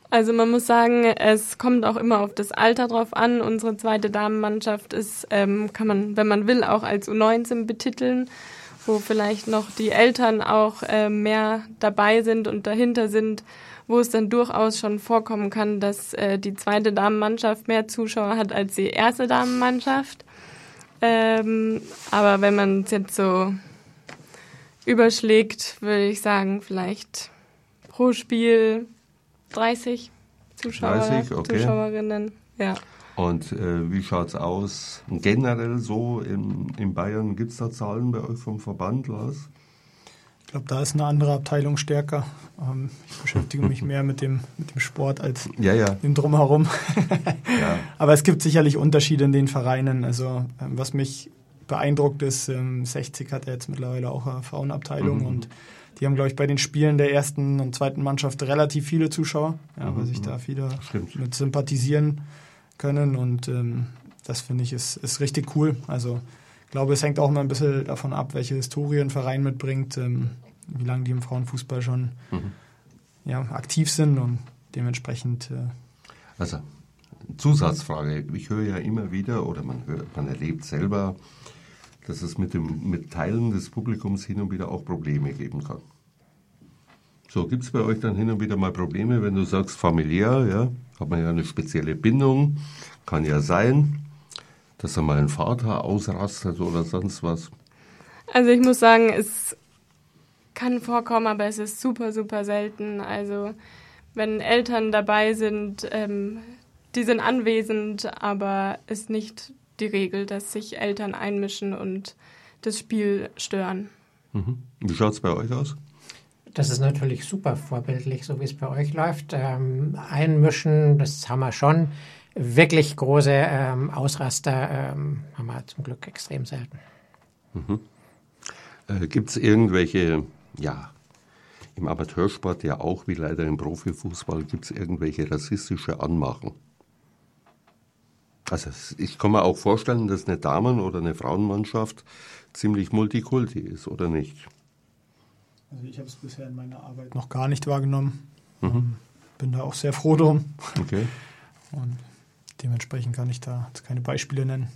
Also man muss sagen, es kommt auch immer auf das Alter drauf an. Unsere zweite Damenmannschaft ist, ähm, kann man, wenn man will, auch als U19 betiteln, wo vielleicht noch die Eltern auch äh, mehr dabei sind und dahinter sind, wo es dann durchaus schon vorkommen kann, dass äh, die zweite Damenmannschaft mehr Zuschauer hat als die erste Damenmannschaft. Ähm, aber wenn man es jetzt so überschlägt, würde ich sagen, vielleicht pro Spiel 30 Zuschauer, 30, okay. Zuschauerinnen. Ja. Und äh, wie schaut es aus generell so in, in Bayern? Gibt es da Zahlen bei euch vom Verband, Lars? Ich glaube, da ist eine andere Abteilung stärker. Ähm, ich beschäftige mich mehr mit dem, mit dem Sport als ja, ja. dem Drumherum. ja. Aber es gibt sicherlich Unterschiede in den Vereinen. Also ähm, was mich beeindruckt ist, 60 ähm, hat er jetzt mittlerweile auch eine Frauenabteilung mhm. und die haben, glaube ich, bei den Spielen der ersten und zweiten Mannschaft relativ viele Zuschauer, ja, mhm. weil sich da viele Stimmt. mit sympathisieren können und ähm, das finde ich ist, ist richtig cool. Also ich glaube, es hängt auch immer ein bisschen davon ab, welche Historie ein Verein mitbringt, ähm, wie lange die im Frauenfußball schon mhm. ja, aktiv sind und dementsprechend. Äh also, Zusatzfrage. Ich höre ja immer wieder oder man, hört, man erlebt selber, dass es mit dem mit Teilen des Publikums hin und wieder auch Probleme geben kann. So, gibt es bei euch dann hin und wieder mal Probleme, wenn du sagst familiär, ja, hat man ja eine spezielle Bindung, kann ja sein dass da mal ein Vater ausrastet oder sonst was? Also ich muss sagen, es kann vorkommen, aber es ist super, super selten. Also wenn Eltern dabei sind, ähm, die sind anwesend, aber es ist nicht die Regel, dass sich Eltern einmischen und das Spiel stören. Mhm. Wie schaut es bei euch aus? Das ist natürlich super vorbildlich, so wie es bei euch läuft. Ähm, einmischen, das haben wir schon wirklich große ähm, Ausraster ähm, haben wir zum Glück extrem selten. Mhm. Äh, Gibt es irgendwelche, ja, im Amateursport ja auch, wie leider im Profifußball, gibt es irgendwelche rassistische Anmachen? Also ich kann mir auch vorstellen, dass eine Damen- oder eine Frauenmannschaft ziemlich multikulti ist, oder nicht? Also ich habe es bisher in meiner Arbeit noch gar nicht wahrgenommen. Mhm. Bin da auch sehr froh drum. Okay. Und dementsprechend kann ich da jetzt keine Beispiele nennen.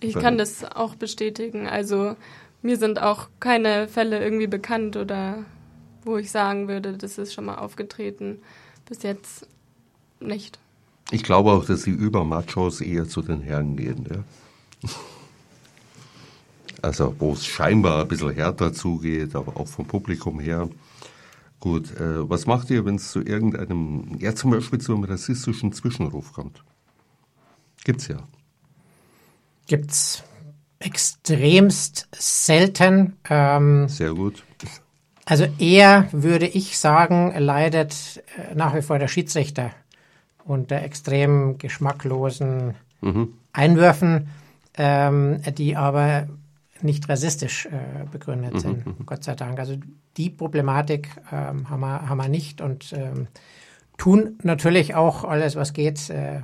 Ich kann das auch bestätigen. Also mir sind auch keine Fälle irgendwie bekannt oder wo ich sagen würde, das ist schon mal aufgetreten. Bis jetzt nicht. Ich glaube auch, dass die Übermachos eher zu den Herren gehen. Ja? Also wo es scheinbar ein bisschen härter zugeht, aber auch vom Publikum her. Gut, äh, was macht ihr, wenn es zu irgendeinem, ja zum Beispiel zu einem rassistischen Zwischenruf kommt? Gibt's ja. Gibt's extremst selten. Ähm, Sehr gut. Also eher würde ich sagen, leidet äh, nach wie vor der Schiedsrichter unter extrem geschmacklosen Mhm. Einwürfen, ähm, die aber nicht rassistisch äh, begründet sind, Gott sei Dank. Also die Problematik ähm, haben, wir, haben wir nicht und ähm, tun natürlich auch alles, was geht, äh,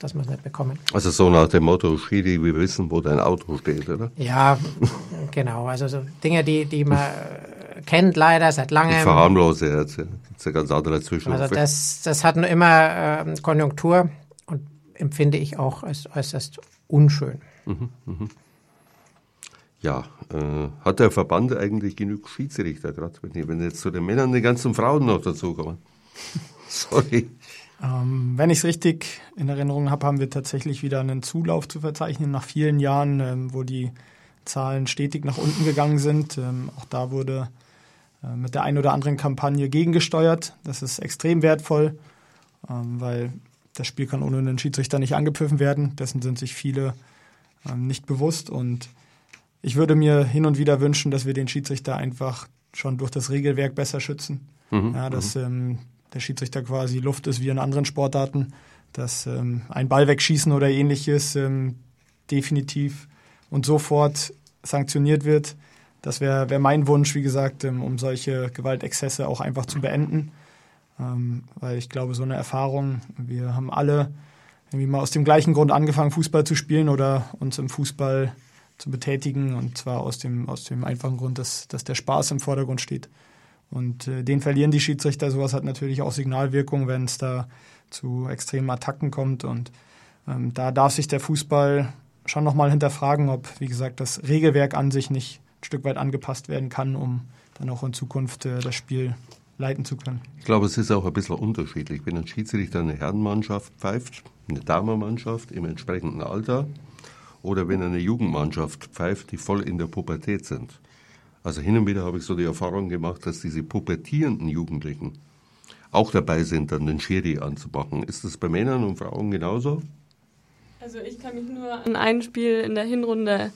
dass wir es nicht bekommen. Also so nach dem Motto, Schiri, wir wissen, wo dein Auto steht, oder? Ja, genau. Also so Dinge, die, die man äh, kennt leider seit Ich langem. verharmlose jetzt. Ja. Gibt's ja ganz andere Zwischenrufe. Also das, das hat nur immer ähm, Konjunktur und empfinde ich auch als äußerst unschön. Ja, äh, hat der Verband eigentlich genug Schiedsrichter gerade, wenn, wenn jetzt zu den Männern die ganzen Frauen noch dazukommen? Sorry. Ähm, wenn ich es richtig in Erinnerung habe, haben wir tatsächlich wieder einen Zulauf zu verzeichnen nach vielen Jahren, ähm, wo die Zahlen stetig nach unten gegangen sind. Ähm, auch da wurde äh, mit der einen oder anderen Kampagne gegengesteuert. Das ist extrem wertvoll, ähm, weil das Spiel kann ohne einen Schiedsrichter nicht angepfiffen werden. Dessen sind sich viele ähm, nicht bewusst. Und ich würde mir hin und wieder wünschen, dass wir den Schiedsrichter einfach schon durch das Regelwerk besser schützen. ja, dass ähm, der Schiedsrichter quasi Luft ist wie in anderen Sportarten, dass ähm, ein Ball wegschießen oder ähnliches ähm, definitiv und sofort sanktioniert wird. Das wäre wär mein Wunsch, wie gesagt, ähm, um solche Gewaltexzesse auch einfach zu beenden. Ähm, weil ich glaube, so eine Erfahrung, wir haben alle irgendwie mal aus dem gleichen Grund angefangen, Fußball zu spielen oder uns im Fußball zu betätigen. Und zwar aus dem, aus dem einfachen Grund, dass, dass der Spaß im Vordergrund steht. Und äh, den verlieren die Schiedsrichter. Sowas hat natürlich auch Signalwirkung, wenn es da zu extremen Attacken kommt. Und ähm, da darf sich der Fußball schon nochmal hinterfragen, ob, wie gesagt, das Regelwerk an sich nicht ein Stück weit angepasst werden kann, um dann auch in Zukunft äh, das Spiel leiten zu können. Ich glaube, es ist auch ein bisschen unterschiedlich. Wenn ein Schiedsrichter eine Herrenmannschaft pfeift, eine Damenmannschaft im entsprechenden Alter, oder wenn eine Jugendmannschaft pfeift, die voll in der Pubertät sind. Also hin und wieder habe ich so die Erfahrung gemacht, dass diese pubertierenden Jugendlichen auch dabei sind, dann den Schiri anzumachen. Ist das bei Männern und Frauen genauso? Also ich kann mich nur an ein Spiel in der Hinrunde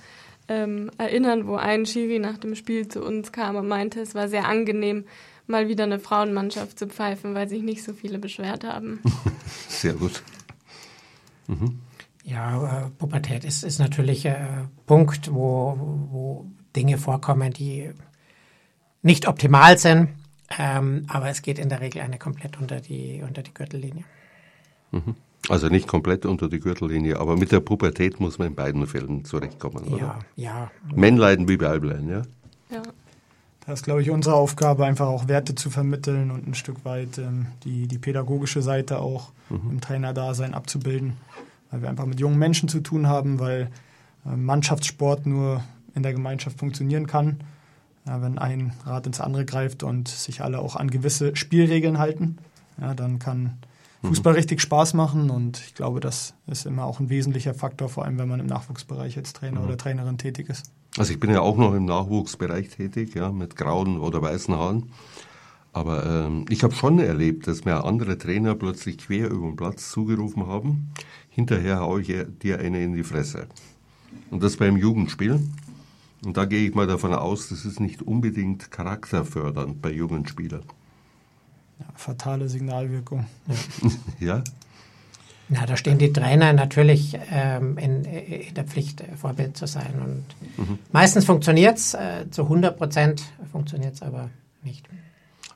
ähm, erinnern, wo ein Schiri nach dem Spiel zu uns kam und meinte, es war sehr angenehm, mal wieder eine Frauenmannschaft zu pfeifen, weil sich nicht so viele beschwert haben. Sehr gut. Ja, äh, Pubertät ist, ist natürlich ein Punkt, wo, wo Dinge vorkommen, die nicht optimal sind, ähm, aber es geht in der Regel eine komplett unter die, unter die Gürtellinie. Also nicht komplett unter die Gürtellinie, aber mit der Pubertät muss man in beiden Fällen zurechtkommen, oder? Ja, ja. Männlein wie Weiblein, ja? Ja. Da ist, glaube ich, unsere Aufgabe, einfach auch Werte zu vermitteln und ein Stück weit ähm, die, die pädagogische Seite auch im Trainerdasein abzubilden. Weil wir einfach mit jungen Menschen zu tun haben, weil äh, Mannschaftssport nur in der Gemeinschaft funktionieren kann. Ja, wenn ein Rad ins andere greift und sich alle auch an gewisse Spielregeln halten, ja, dann kann Fußball richtig Spaß machen und ich glaube, das ist immer auch ein wesentlicher Faktor, vor allem wenn man im Nachwuchsbereich als Trainer oder Trainerin tätig ist. Also ich bin ja auch noch im Nachwuchsbereich tätig, ja, mit grauen oder weißen Haaren. Aber ähm, ich habe schon erlebt, dass mir andere Trainer plötzlich quer über den Platz zugerufen haben, hinterher haue ich dir eine in die Fresse. Und das beim Jugendspiel. Und da gehe ich mal davon aus, das ist nicht unbedingt charakterfördernd bei jungen Spielern. Ja, fatale Signalwirkung. Ja? Na, da stehen die Trainer natürlich ähm, in, in der Pflicht, äh, Vorbild zu sein. Und meistens funktioniert es, äh, zu 100 Prozent funktioniert es aber nicht.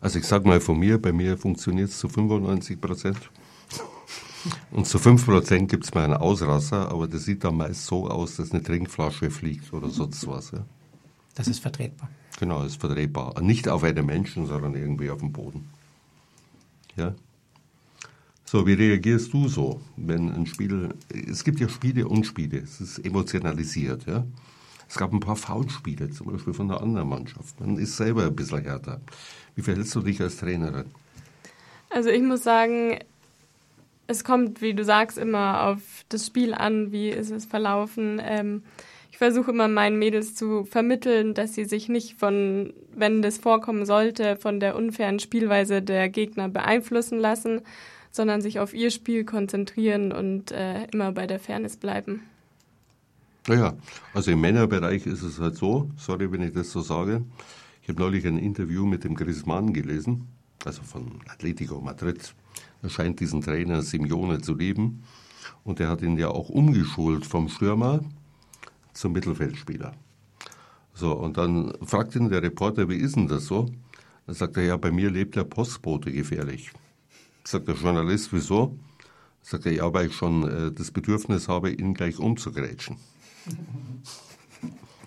Also ich sag mal von mir, bei mir funktioniert es zu 95 Prozent. Und zu 5 Prozent gibt es mal einen Ausrasser, aber das sieht dann meist so aus, dass eine Trinkflasche fliegt oder sonst was. Ja. Das ist vertretbar. Genau, das ist vertretbar. Nicht auf einem Menschen, sondern irgendwie auf dem Boden. Ja. So, wie reagierst du so, wenn ein Spiel, es gibt ja Spiele und Spiele, es ist emotionalisiert, ja? Es gab ein paar Foulspiele, zum Beispiel von der anderen Mannschaft. Man ist selber ein bisschen härter. Wie verhältst du dich als Trainerin? Also ich muss sagen, es kommt, wie du sagst, immer auf das Spiel an, wie ist es verlaufen. Ähm, ich versuche immer meinen Mädels zu vermitteln, dass sie sich nicht von, wenn das vorkommen sollte, von der unfairen Spielweise der Gegner beeinflussen lassen, sondern sich auf ihr Spiel konzentrieren und äh, immer bei der Fairness bleiben. Naja, also im Männerbereich ist es halt so, sorry, wenn ich das so sage. Ich habe neulich ein Interview mit dem Griezmann gelesen, also von Atletico Madrid. Er scheint diesen Trainer Simeone zu lieben. Und er hat ihn ja auch umgeschult vom Stürmer zum Mittelfeldspieler. So, und dann fragt ihn der Reporter, wie ist denn das so? Dann sagt er, ja, bei mir lebt der Postbote gefährlich. Sagt der Journalist, wieso? Sagt er, ja, weil ich schon äh, das Bedürfnis habe, ihn gleich umzugrätschen.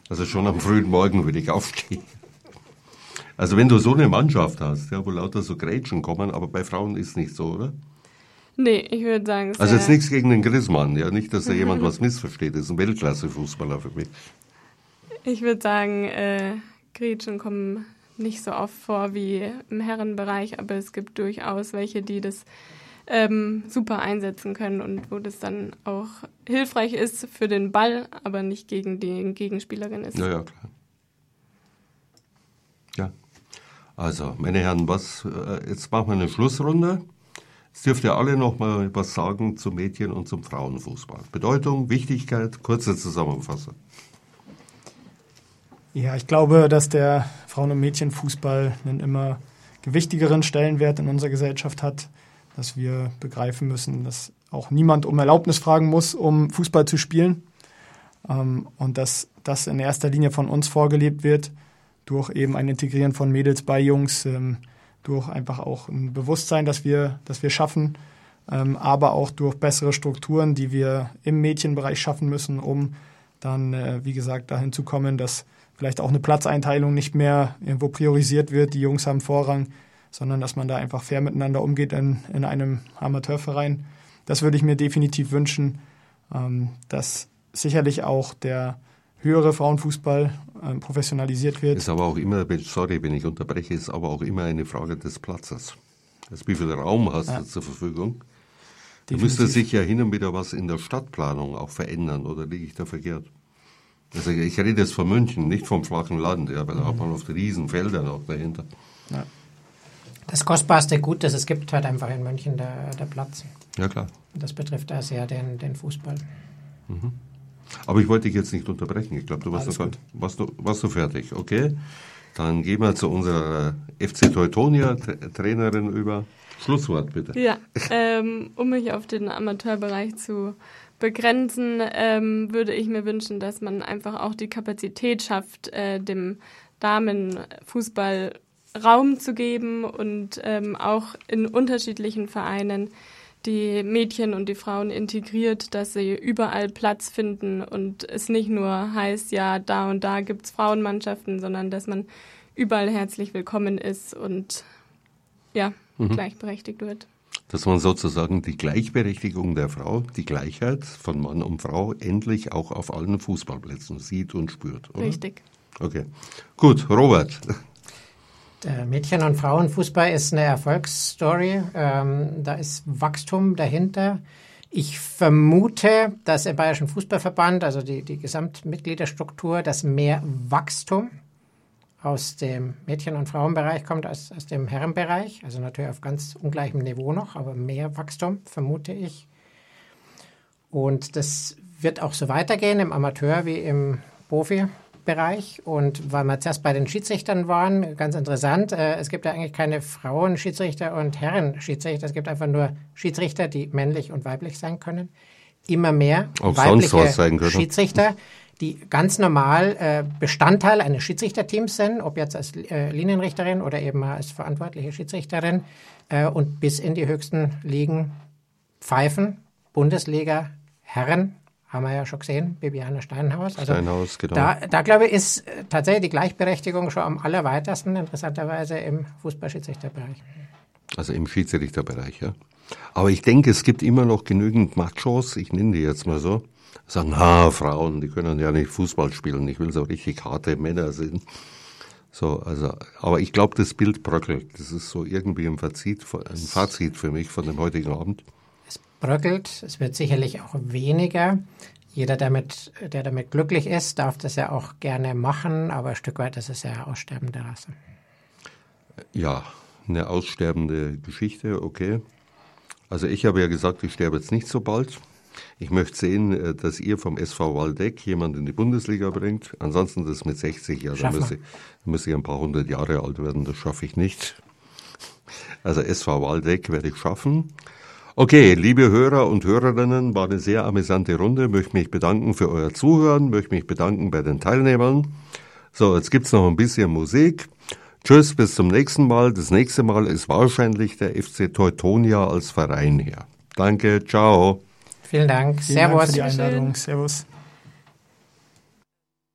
Also schon am frühen Morgen würde ich aufstehen. Also wenn du so eine Mannschaft hast, ja, wo lauter so Grätschen kommen, aber bei Frauen ist nicht so, oder? Nee, ich würde sagen. Also jetzt nichts gegen den Griezmann, ja, nicht, dass da jemand was missversteht. Das ist ein Weltklasse-Fußballer für mich. Ich würde sagen, äh, Gretchen kommen nicht so oft vor wie im Herrenbereich, aber es gibt durchaus welche, die das ähm, super einsetzen können und wo das dann auch hilfreich ist für den Ball, aber nicht gegen die Gegenspielerin ist. Ja, ja, klar. Ja. Also, meine Herren, was, äh, jetzt machen wir eine Schlussrunde. Jetzt dürft ihr alle noch mal was sagen zum Mädchen- und zum Frauenfußball. Bedeutung, Wichtigkeit, kurze Zusammenfassung. Ja, ich glaube, dass der Frauen- und Mädchenfußball einen immer gewichtigeren Stellenwert in unserer Gesellschaft hat, dass wir begreifen müssen, dass auch niemand um Erlaubnis fragen muss, um Fußball zu spielen ähm, und dass das in erster Linie von uns vorgelebt wird durch eben ein Integrieren von Mädels bei Jungs, ähm, durch einfach auch ein Bewusstsein, dass wir, dass wir schaffen, ähm, aber auch durch bessere Strukturen, die wir im Mädchenbereich schaffen müssen, um dann, äh, wie gesagt, dahin zu kommen, dass vielleicht auch eine Platzeinteilung nicht mehr irgendwo priorisiert wird, die Jungs haben Vorrang, sondern dass man da einfach fair miteinander umgeht in, in einem Amateurverein. Das würde ich mir definitiv wünschen, ähm, dass sicherlich auch der höhere Frauenfußball ähm, professionalisiert wird. Ist aber auch immer, sorry, wenn ich unterbreche, ist aber auch immer eine Frage des Platzes. Also wie viel Raum hast ja. du zur Verfügung? Da müsste sich ja hin und wieder was in der Stadtplanung auch verändern, oder liege ich da verkehrt? Also ich rede jetzt von München, nicht vom flachen Land, ja, weil da hat man oft Riesenfelder noch dahinter. Ja. Das kostbarste Gut, das es gibt, hat einfach in München der, der Platz. Ja, klar. Das betrifft da sehr den, den Fußball. Mhm. Aber ich wollte dich jetzt nicht unterbrechen. Ich glaube, du warst, noch, warst, du, warst du fertig. Okay. Dann gehen wir zu unserer FC Teutonia Trainerin über. Schlusswort bitte. Ja, ähm, um mich auf den Amateurbereich zu begrenzen, ähm, würde ich mir wünschen, dass man einfach auch die Kapazität schafft, äh, dem Damenfußball Raum zu geben und ähm, auch in unterschiedlichen Vereinen die Mädchen und die Frauen integriert, dass sie überall Platz finden und es nicht nur heißt, ja, da und da gibt es Frauenmannschaften, sondern dass man überall herzlich willkommen ist und ja, mhm. gleichberechtigt wird. Dass man sozusagen die Gleichberechtigung der Frau, die Gleichheit von Mann und Frau endlich auch auf allen Fußballplätzen sieht und spürt. Oder? Richtig. Okay. Gut, Robert. Der Mädchen- und Frauenfußball ist eine Erfolgsstory. Ähm, da ist Wachstum dahinter. Ich vermute, dass im Bayerischen Fußballverband, also die, die Gesamtmitgliederstruktur, dass mehr Wachstum aus dem Mädchen- und Frauenbereich kommt als aus dem Herrenbereich. Also natürlich auf ganz ungleichem Niveau noch, aber mehr Wachstum, vermute ich. Und das wird auch so weitergehen im Amateur wie im Profi. Bereich. Und weil wir zuerst bei den Schiedsrichtern waren, ganz interessant, äh, es gibt ja eigentlich keine Frauen-Schiedsrichter und Herren-Schiedsrichter, es gibt einfach nur Schiedsrichter, die männlich und weiblich sein können. Immer mehr Auch weibliche Schiedsrichter, die ganz normal äh, Bestandteil eines Schiedsrichterteams sind, ob jetzt als äh, Linienrichterin oder eben als verantwortliche Schiedsrichterin und bis in die höchsten Ligen pfeifen, Bundesliga, Herren, haben wir ja schon gesehen, Bibiane Steinhaus. Also Steinhaus, genau. Da, da glaube ich, ist äh, tatsächlich die Gleichberechtigung schon am allerweitesten, interessanterweise im Fußballschiedsrichterbereich. Also im Schiedsrichterbereich, ja. Aber ich denke, es gibt immer noch genügend Machos, ich nenne die jetzt mal so, sagen, na, Frauen, die können ja nicht Fußball spielen. Ich will so richtig harte Männer sehen. So, also, aber ich glaube, das Bild bröckelt. Das ist so irgendwie ein Fazit, ein Fazit für mich von dem heutigen Abend. Es bröckelt, es wird sicherlich auch weniger. Jeder, damit, der damit glücklich ist, darf das ja auch gerne machen, aber ein Stück weit ist es ja aussterbende Rasse. Ja, eine aussterbende Geschichte, okay. Also ich habe ja gesagt, ich sterbe jetzt nicht so bald. Ich möchte sehen, äh, dass ihr vom SV Waldeck jemand in die Bundesliga bringt. Ansonsten das mit 60 Jahren, da müsste, müsste ich ein paar hundert Jahre alt werden, das schaffe ich nicht. Also SV Waldeck werde ich schaffen. Okay, liebe Hörer und Hörerinnen, war eine sehr amüsante Runde. Möchte mich bedanken für euer Zuhören, möchte mich bedanken bei den Teilnehmern. So, jetzt gibt's noch ein bisschen Musik. Tschüss, bis zum nächsten Mal. Das nächste Mal ist wahrscheinlich der FC Teutonia als Verein hier. Danke, ciao. Vielen Dank. Vielen Servus. Dank für die Einladung. Servus.